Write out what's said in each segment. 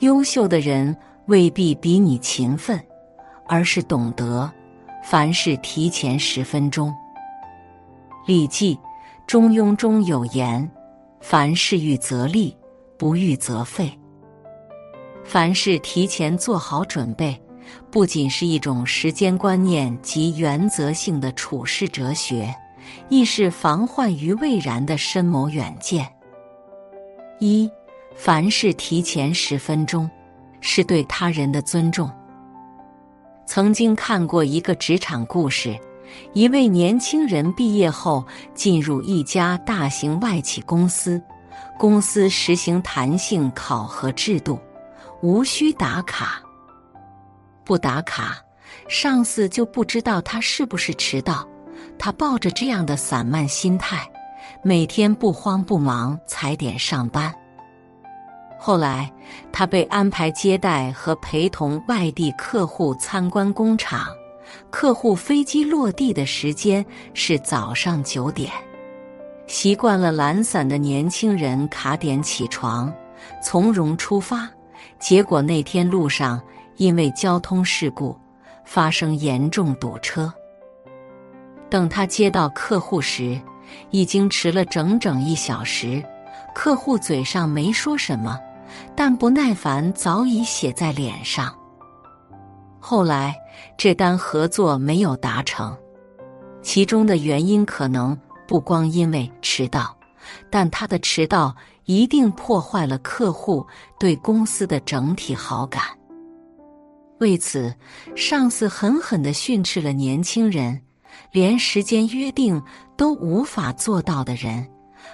优秀的人未必比你勤奋，而是懂得凡事提前十分钟。《礼记·中庸》中有言：“凡事预则立，不预则废。”凡事提前做好准备，不仅是一种时间观念及原则性的处世哲学，亦是防患于未然的深谋远见。一，凡事提前十分钟，是对他人的尊重。曾经看过一个职场故事，一位年轻人毕业后进入一家大型外企公司，公司实行弹性考核制度。无需打卡，不打卡，上司就不知道他是不是迟到。他抱着这样的散漫心态，每天不慌不忙踩点上班。后来，他被安排接待和陪同外地客户参观工厂。客户飞机落地的时间是早上九点。习惯了懒散的年轻人卡点起床，从容出发。结果那天路上因为交通事故发生严重堵车。等他接到客户时，已经迟了整整一小时。客户嘴上没说什么，但不耐烦早已写在脸上。后来这单合作没有达成，其中的原因可能不光因为迟到，但他的迟到。一定破坏了客户对公司的整体好感。为此，上司狠狠的训斥了年轻人：连时间约定都无法做到的人，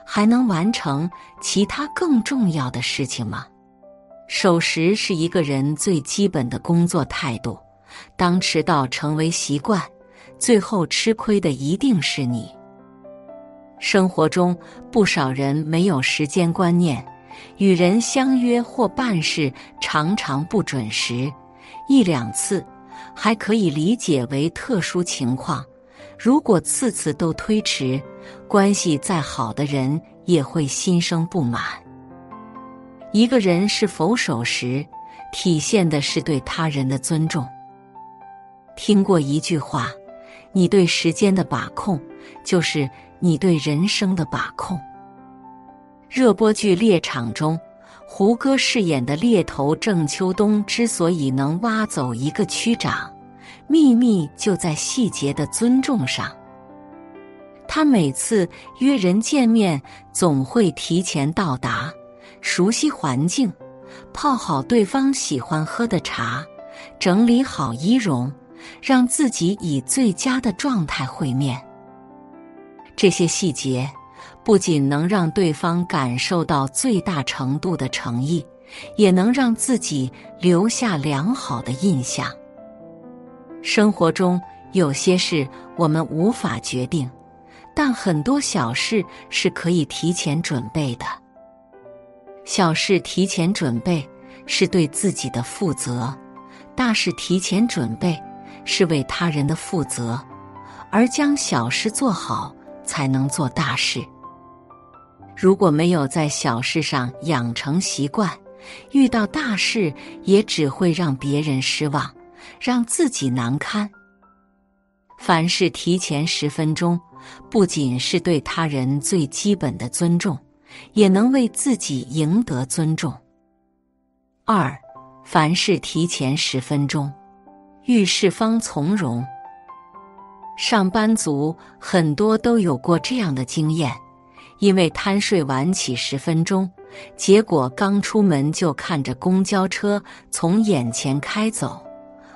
还能完成其他更重要的事情吗？守时是一个人最基本的工作态度。当迟到成为习惯，最后吃亏的一定是你。生活中，不少人没有时间观念，与人相约或办事常常不准时，一两次还可以理解为特殊情况。如果次次都推迟，关系再好的人也会心生不满。一个人是否守时，体现的是对他人的尊重。听过一句话：“你对时间的把控，就是。”你对人生的把控。热播剧《猎场》中，胡歌饰演的猎头郑秋冬之所以能挖走一个区长，秘密就在细节的尊重上。他每次约人见面，总会提前到达，熟悉环境，泡好对方喜欢喝的茶，整理好仪容，让自己以最佳的状态会面。这些细节不仅能让对方感受到最大程度的诚意，也能让自己留下良好的印象。生活中有些事我们无法决定，但很多小事是可以提前准备的。小事提前准备是对自己的负责，大事提前准备是为他人的负责，而将小事做好。才能做大事。如果没有在小事上养成习惯，遇到大事也只会让别人失望，让自己难堪。凡事提前十分钟，不仅是对他人最基本的尊重，也能为自己赢得尊重。二，凡事提前十分钟，遇事方从容。上班族很多都有过这样的经验，因为贪睡晚起十分钟，结果刚出门就看着公交车从眼前开走，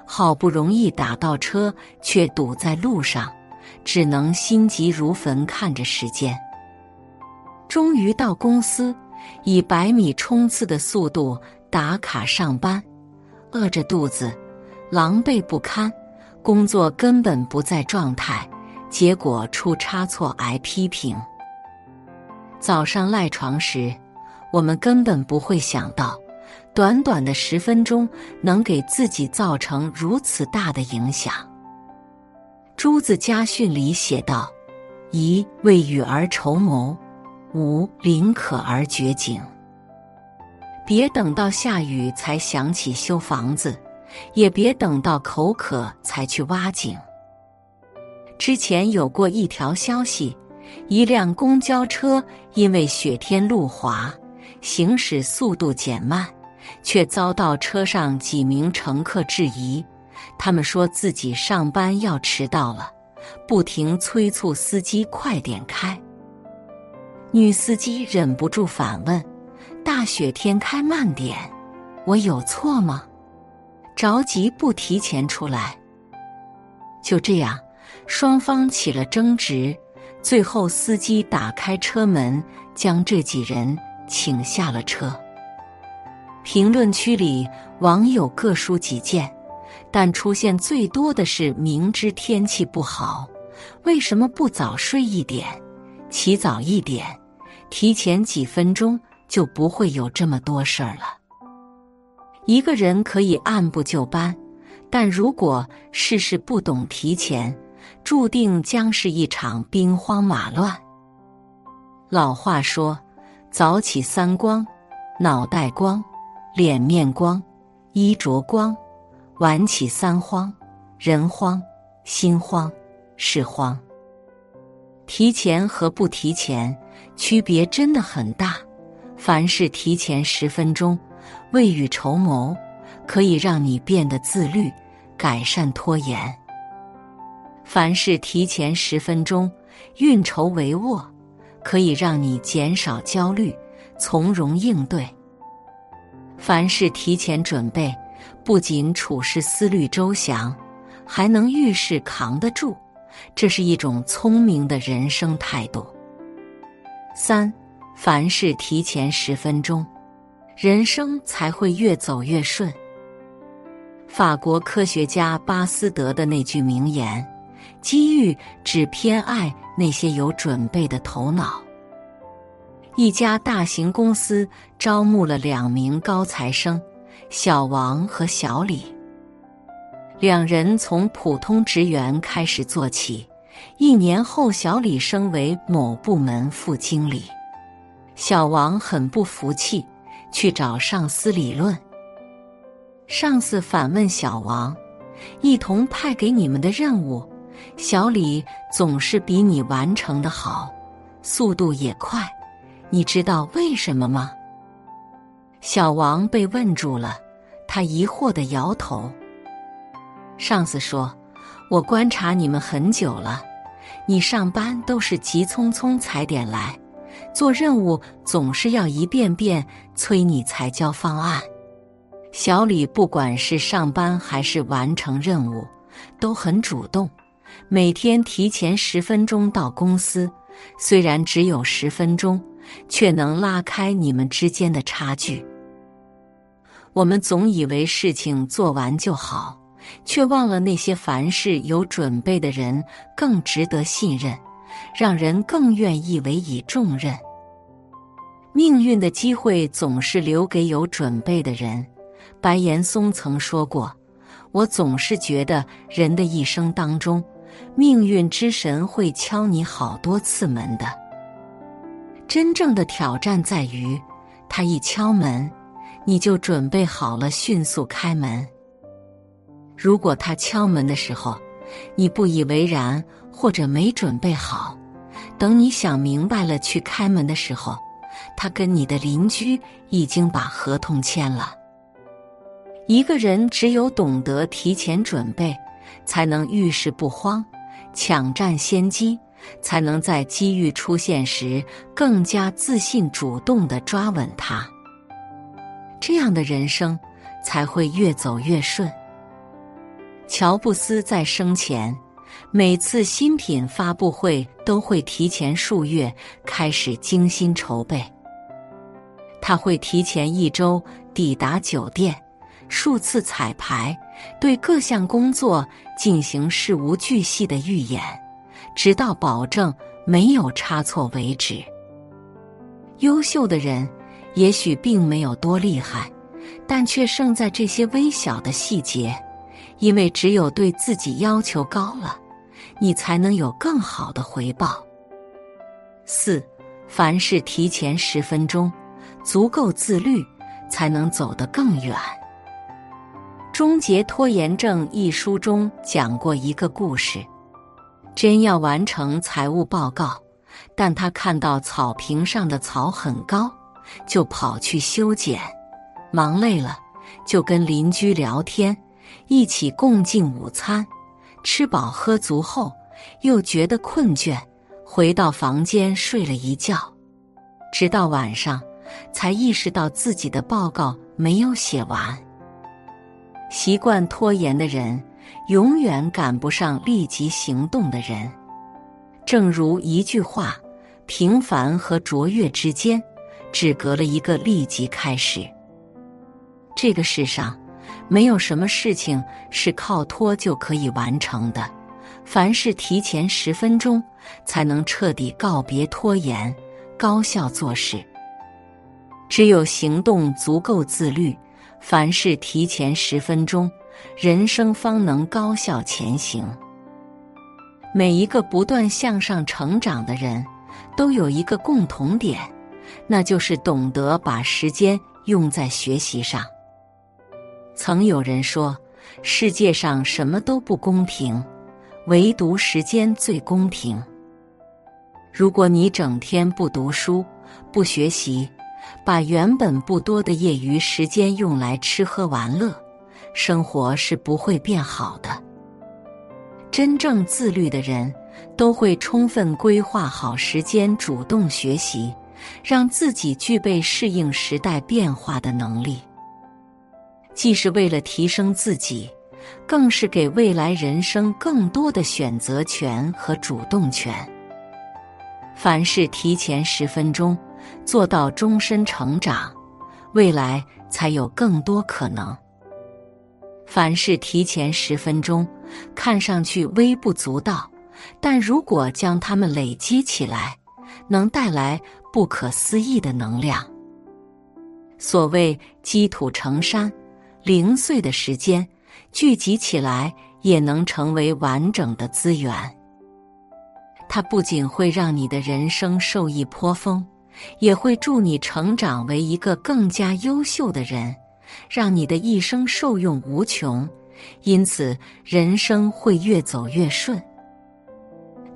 好不容易打到车却堵在路上，只能心急如焚看着时间。终于到公司，以百米冲刺的速度打卡上班，饿着肚子，狼狈不堪。工作根本不在状态，结果出差错挨批评。早上赖床时，我们根本不会想到，短短的十分钟能给自己造成如此大的影响。朱子家训里写道：“宜为与而筹谋，五临可而绝景。”别等到下雨才想起修房子，也别等到口渴才去挖井。之前有过一条消息，一辆公交车因为雪天路滑，行驶速度减慢，却遭到车上几名乘客质疑。他们说自己上班要迟到了，不停催促司机快点开。女司机忍不住反问：“大雪天开慢点，我有错吗？着急不提前出来？”就这样。双方起了争执，最后司机打开车门，将这几人请下了车。评论区里网友各抒己见，但出现最多的是：明知天气不好，为什么不早睡一点，起早一点，提前几分钟就不会有这么多事儿了？一个人可以按部就班，但如果事事不懂提前。注定将是一场兵荒马乱。老话说：“早起三光，脑袋光，脸面光，衣着光；晚起三慌，人慌，心慌，事慌。”提前和不提前区别真的很大。凡事提前十分钟，未雨绸缪，可以让你变得自律，改善拖延。凡事提前十分钟，运筹帷幄，可以让你减少焦虑，从容应对。凡事提前准备，不仅处事思虑周详，还能遇事扛得住，这是一种聪明的人生态度。三，凡事提前十分钟，人生才会越走越顺。法国科学家巴斯德的那句名言。机遇只偏爱那些有准备的头脑。一家大型公司招募了两名高材生，小王和小李。两人从普通职员开始做起，一年后，小李升为某部门副经理。小王很不服气，去找上司理论。上司反问小王：“一同派给你们的任务？”小李总是比你完成的好，速度也快，你知道为什么吗？小王被问住了，他疑惑的摇头。上司说：“我观察你们很久了，你上班都是急匆匆踩点来，做任务总是要一遍遍催你才交方案。”小李不管是上班还是完成任务，都很主动。每天提前十分钟到公司，虽然只有十分钟，却能拉开你们之间的差距。我们总以为事情做完就好，却忘了那些凡事有准备的人更值得信任，让人更愿意委以重任。命运的机会总是留给有准备的人。白岩松曾说过：“我总是觉得人的一生当中。”命运之神会敲你好多次门的，真正的挑战在于，他一敲门，你就准备好了迅速开门。如果他敲门的时候，你不以为然或者没准备好，等你想明白了去开门的时候，他跟你的邻居已经把合同签了。一个人只有懂得提前准备。才能遇事不慌，抢占先机，才能在机遇出现时更加自信、主动的抓稳它。这样的人生才会越走越顺。乔布斯在生前，每次新品发布会都会提前数月开始精心筹备，他会提前一周抵达酒店。数次彩排，对各项工作进行事无巨细的预演，直到保证没有差错为止。优秀的人也许并没有多厉害，但却胜在这些微小的细节。因为只有对自己要求高了，你才能有更好的回报。四，凡事提前十分钟，足够自律。才能走得更远。《终结拖延症》一书中讲过一个故事：真要完成财务报告，但他看到草坪上的草很高，就跑去修剪。忙累了，就跟邻居聊天，一起共进午餐。吃饱喝足后，又觉得困倦，回到房间睡了一觉。直到晚上，才意识到自己的报告没有写完。习惯拖延的人，永远赶不上立即行动的人。正如一句话：“平凡和卓越之间，只隔了一个立即开始。”这个世上，没有什么事情是靠拖就可以完成的。凡事提前十分钟，才能彻底告别拖延，高效做事。只有行动足够自律，凡事提前十分钟，人生方能高效前行。每一个不断向上成长的人，都有一个共同点，那就是懂得把时间用在学习上。曾有人说，世界上什么都不公平，唯独时间最公平。如果你整天不读书、不学习，把原本不多的业余时间用来吃喝玩乐，生活是不会变好的。真正自律的人，都会充分规划好时间，主动学习，让自己具备适应时代变化的能力。既是为了提升自己，更是给未来人生更多的选择权和主动权。凡事提前十分钟，做到终身成长，未来才有更多可能。凡事提前十分钟，看上去微不足道，但如果将它们累积起来，能带来不可思议的能量。所谓积土成山。零碎的时间聚集起来，也能成为完整的资源。它不仅会让你的人生受益颇丰，也会助你成长为一个更加优秀的人，让你的一生受用无穷。因此，人生会越走越顺。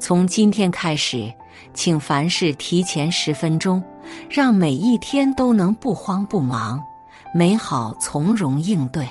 从今天开始，请凡事提前十分钟，让每一天都能不慌不忙。美好从容应对。